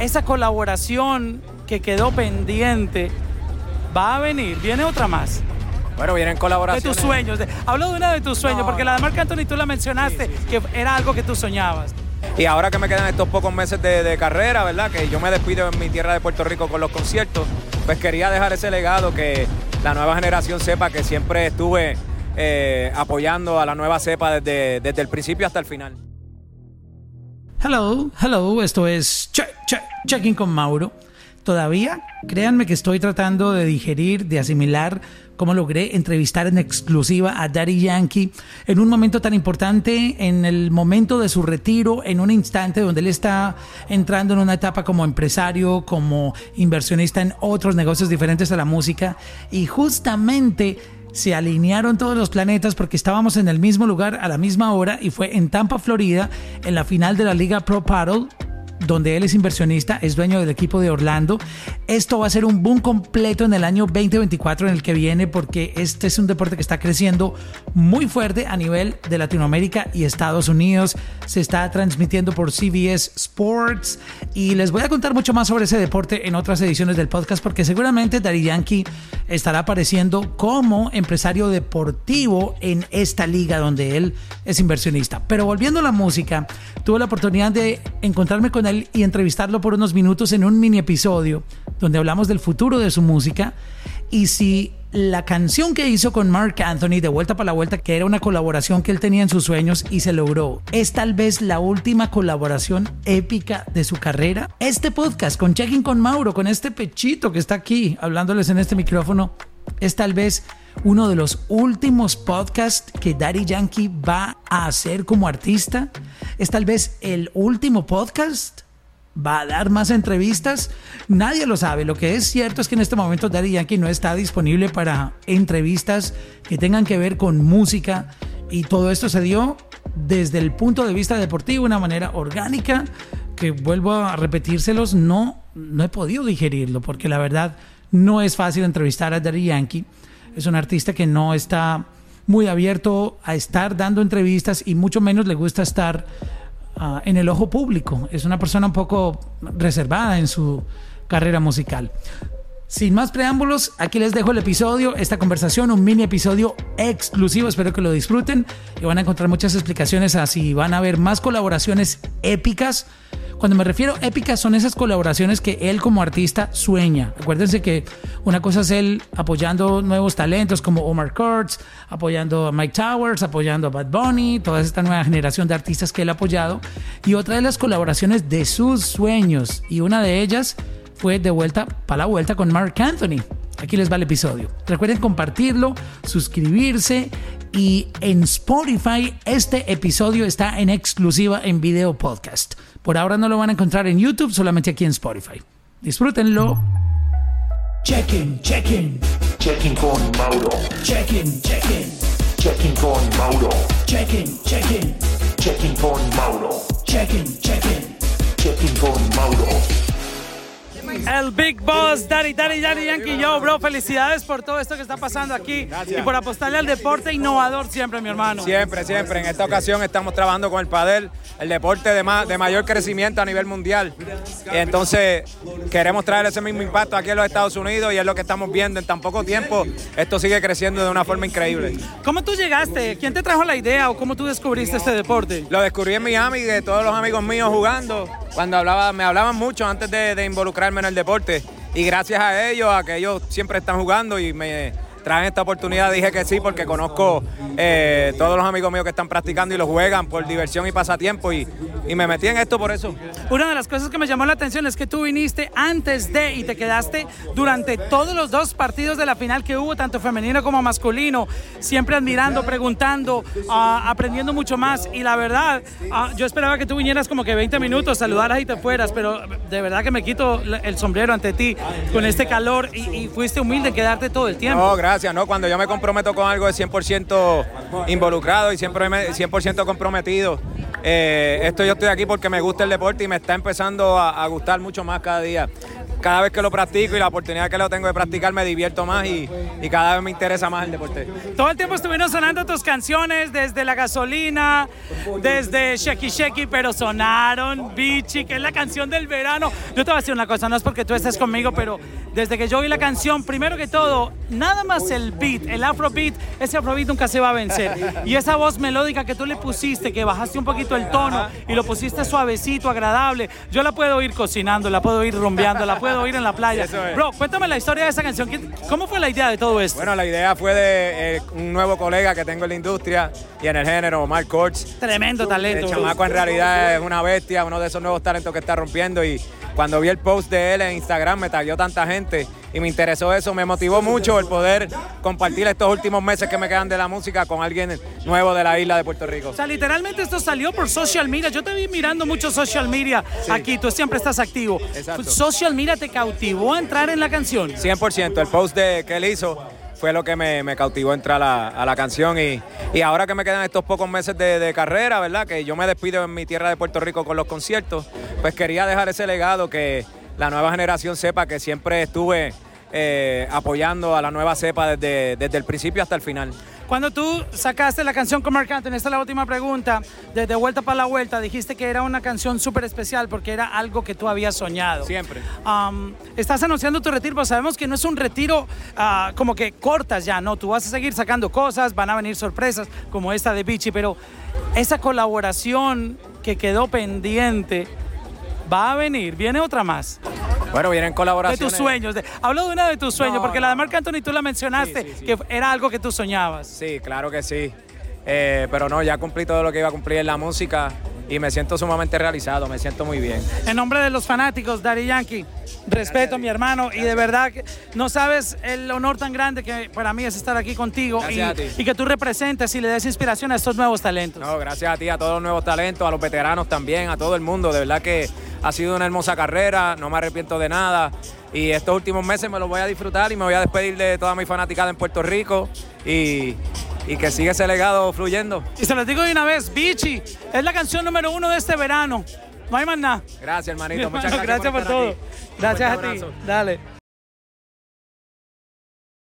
esa colaboración que quedó pendiente va a venir, viene otra más. Bueno, vienen colaboraciones. De tus sueños. hablo de una de tus sueños, porque la de Marc Anthony tú la mencionaste, que era algo que tú soñabas. Y ahora que me quedan estos pocos meses de, carrera, ¿verdad? Que yo me despido en mi tierra de Puerto Rico con los conciertos, pues quería dejar ese legado que la nueva generación sepa que siempre estuve eh, apoyando a la nueva cepa desde, desde el principio hasta el final. Hello, hello, esto es Check, Check, Checking con Mauro. Todavía, créanme que estoy tratando de digerir, de asimilar cómo logré entrevistar en exclusiva a Daddy Yankee en un momento tan importante, en el momento de su retiro, en un instante donde él está entrando en una etapa como empresario, como inversionista en otros negocios diferentes a la música. Y justamente se alinearon todos los planetas porque estábamos en el mismo lugar a la misma hora y fue en Tampa, Florida, en la final de la Liga Pro Paddle donde él es inversionista, es dueño del equipo de Orlando. Esto va a ser un boom completo en el año 2024 en el que viene porque este es un deporte que está creciendo muy fuerte a nivel de Latinoamérica y Estados Unidos. Se está transmitiendo por CBS Sports y les voy a contar mucho más sobre ese deporte en otras ediciones del podcast porque seguramente Daddy Yankee estará apareciendo como empresario deportivo en esta liga donde él es inversionista. Pero volviendo a la música, tuve la oportunidad de encontrarme con y entrevistarlo por unos minutos en un mini episodio donde hablamos del futuro de su música y si la canción que hizo con Mark Anthony de Vuelta para la Vuelta, que era una colaboración que él tenía en sus sueños y se logró, es tal vez la última colaboración épica de su carrera. Este podcast con Checking con Mauro, con este pechito que está aquí hablándoles en este micrófono, es tal vez uno de los últimos podcasts que Daddy Yankee va a hacer como artista. Es tal vez el último podcast. ¿Va a dar más entrevistas? Nadie lo sabe. Lo que es cierto es que en este momento Daddy Yankee no está disponible para entrevistas que tengan que ver con música. Y todo esto se dio desde el punto de vista deportivo, de una manera orgánica, que vuelvo a repetírselos, no, no he podido digerirlo, porque la verdad no es fácil entrevistar a Daddy Yankee es un artista que no está muy abierto a estar dando entrevistas y mucho menos le gusta estar ah, en el ojo público. Es una persona un poco reservada en su carrera musical. Sin más preámbulos, aquí les dejo el episodio, esta conversación, un mini episodio exclusivo, espero que lo disfruten y van a encontrar muchas explicaciones así, van a ver más colaboraciones épicas cuando me refiero épicas son esas colaboraciones que él como artista sueña. Acuérdense que una cosa es él apoyando nuevos talentos como Omar Kurtz, apoyando a Mike Towers, apoyando a Bad Bunny, toda esta nueva generación de artistas que él ha apoyado. Y otra de las colaboraciones de sus sueños. Y una de ellas fue de vuelta para la vuelta con Mark Anthony. Aquí les va el episodio. Recuerden compartirlo, suscribirse y en Spotify este episodio está en exclusiva en video podcast. Por ahora no lo van a encontrar en YouTube, solamente aquí en Spotify. Disfrútenlo. Check-in, check-in. Check-in con Mauro. Check-in, check-in. Check-in con Mauro. Check-in, check-in. Check-in con Mauro. Check-in, check-in. El Big Boss, Daddy, Daddy, Daddy Yankee, yo, bro, felicidades por todo esto que está pasando aquí y por apostarle al deporte innovador siempre, mi hermano. Siempre, siempre. En esta ocasión estamos trabajando con el padel, el deporte de, de mayor crecimiento a nivel mundial. Y entonces queremos traer ese mismo impacto aquí en los Estados Unidos y es lo que estamos viendo en tan poco tiempo. Esto sigue creciendo de una forma increíble. ¿Cómo tú llegaste? ¿Quién te trajo la idea o cómo tú descubriste este deporte? Lo descubrí en Miami de todos los amigos míos jugando. Cuando hablaba, me hablaban mucho antes de involucrarme en el deporte. Y gracias a ellos, a que ellos siempre están jugando y me traen esta oportunidad, dije que sí porque conozco eh, todos los amigos míos que están practicando y lo juegan por diversión y pasatiempo y, y, me metí en esto por eso. Una de las cosas que me llamó la atención es que tú viniste antes de y te quedaste durante todos los dos partidos de la final que hubo, tanto femenino como masculino, siempre admirando, preguntando, ah, aprendiendo mucho más y la verdad, ah, yo esperaba que tú vinieras como que 20 minutos, saludaras y te fueras, pero de verdad que me quito el sombrero ante ti con este calor y, fuiste humilde en quedarte todo el tiempo gracias, ¿no? Cuando yo me comprometo con algo es 100% involucrado y siempre 100% comprometido. Eh, esto yo estoy aquí porque me gusta el deporte y me está empezando a, gustar mucho más cada día. Cada vez que lo practico y la oportunidad que lo tengo de practicar me divierto más y, y cada vez me interesa más el deporte. Todo el tiempo estuvieron sonando tus canciones, desde La Gasolina, desde Sheki Sheki, pero sonaron Bichi, que es la canción del verano. Yo te voy a decir una cosa, no es porque tú estés conmigo, pero desde que yo oí la canción, primero que todo, nada más el beat, el afrobeat, ese afrobeat nunca se va a vencer. Y esa voz melódica que tú le pusiste, que bajaste un poquito el tono y lo pusiste suavecito, agradable, yo la puedo ir cocinando, la puedo ir rumbeando, la puedo ir en la playa. Eso es. Bro, cuéntame la historia de esa canción. ¿Qué- ¿Cómo fue la idea de todo esto? Bueno, la idea fue de eh, un nuevo colega que tengo en la industria y en el género, Mark Kortz. Tremendo talento. El chamaco en realidad es una bestia, uno de esos nuevos talentos que está rompiendo y cuando vi el post de él en Instagram me tagueó tanta gente y me interesó eso, me motivó mucho el poder compartir estos últimos meses que me quedan de la música con alguien nuevo de la isla de Puerto Rico. O sea, literalmente esto salió por social media. Yo te vi mirando mucho social media aquí. Tú siempre estás activo. Exacto. Social media te cautivó a entrar en la canción. 100%, el post de, que él hizo fue lo que me, me cautivó entrar a, a la canción y, y ahora que me quedan estos pocos meses de, de carrera, ¿verdad? Que yo me despido en mi tierra de Puerto Rico con los conciertos, pues quería dejar ese legado que la nueva generación sepa que siempre estuve eh, apoyando a la nueva cepa desde, desde el principio hasta el final. Cuando tú sacaste la canción con Mark Anthony, esta es la última pregunta, desde Vuelta para la Vuelta, dijiste que era una canción súper especial porque era algo que tú habías soñado. Siempre. Um, estás anunciando tu retiro, pero sabemos que no es un retiro ah, como que cortas ya, no, tú vas a seguir sacando cosas, van a venir sorpresas como esta de Bichi, pero esa colaboración que quedó pendiente va a venir, viene otra más. Bueno, vienen De colaboraciones. tus sueños. de- hablo de una de tus sueños, No, porque la de. Marc Anthony tú la mencionaste, Sí, sí, sí. que era algo que tú soñabas. Sí, claro que sí. Eh, pero no, ya cumplí todo lo que iba a cumplir en la música y me siento sumamente realizado, me siento muy bien. En nombre de los fanáticos, Daddy Yankee, respeto a mi hermano y de verdad no sabes el honor tan grande que para mí es estar aquí contigo y, que tú representes y le des inspiración a estos nuevos talentos. No, gracias a ti, a todos los nuevos talentos, a los veteranos también, a todo el mundo. De verdad que ha sido una hermosa carrera, no me arrepiento de nada. Y estos últimos meses me los voy a disfrutar y me voy a despedir de toda mi fanaticada en Puerto Rico y, y que siga ese legado fluyendo. Y se los digo de una vez, Bichi es la canción número uno de este verano. No hay más nada. Gracias, hermanito. Muchas hermano, gracias, gracias por todo. aquí. Gracias a ti. Dale.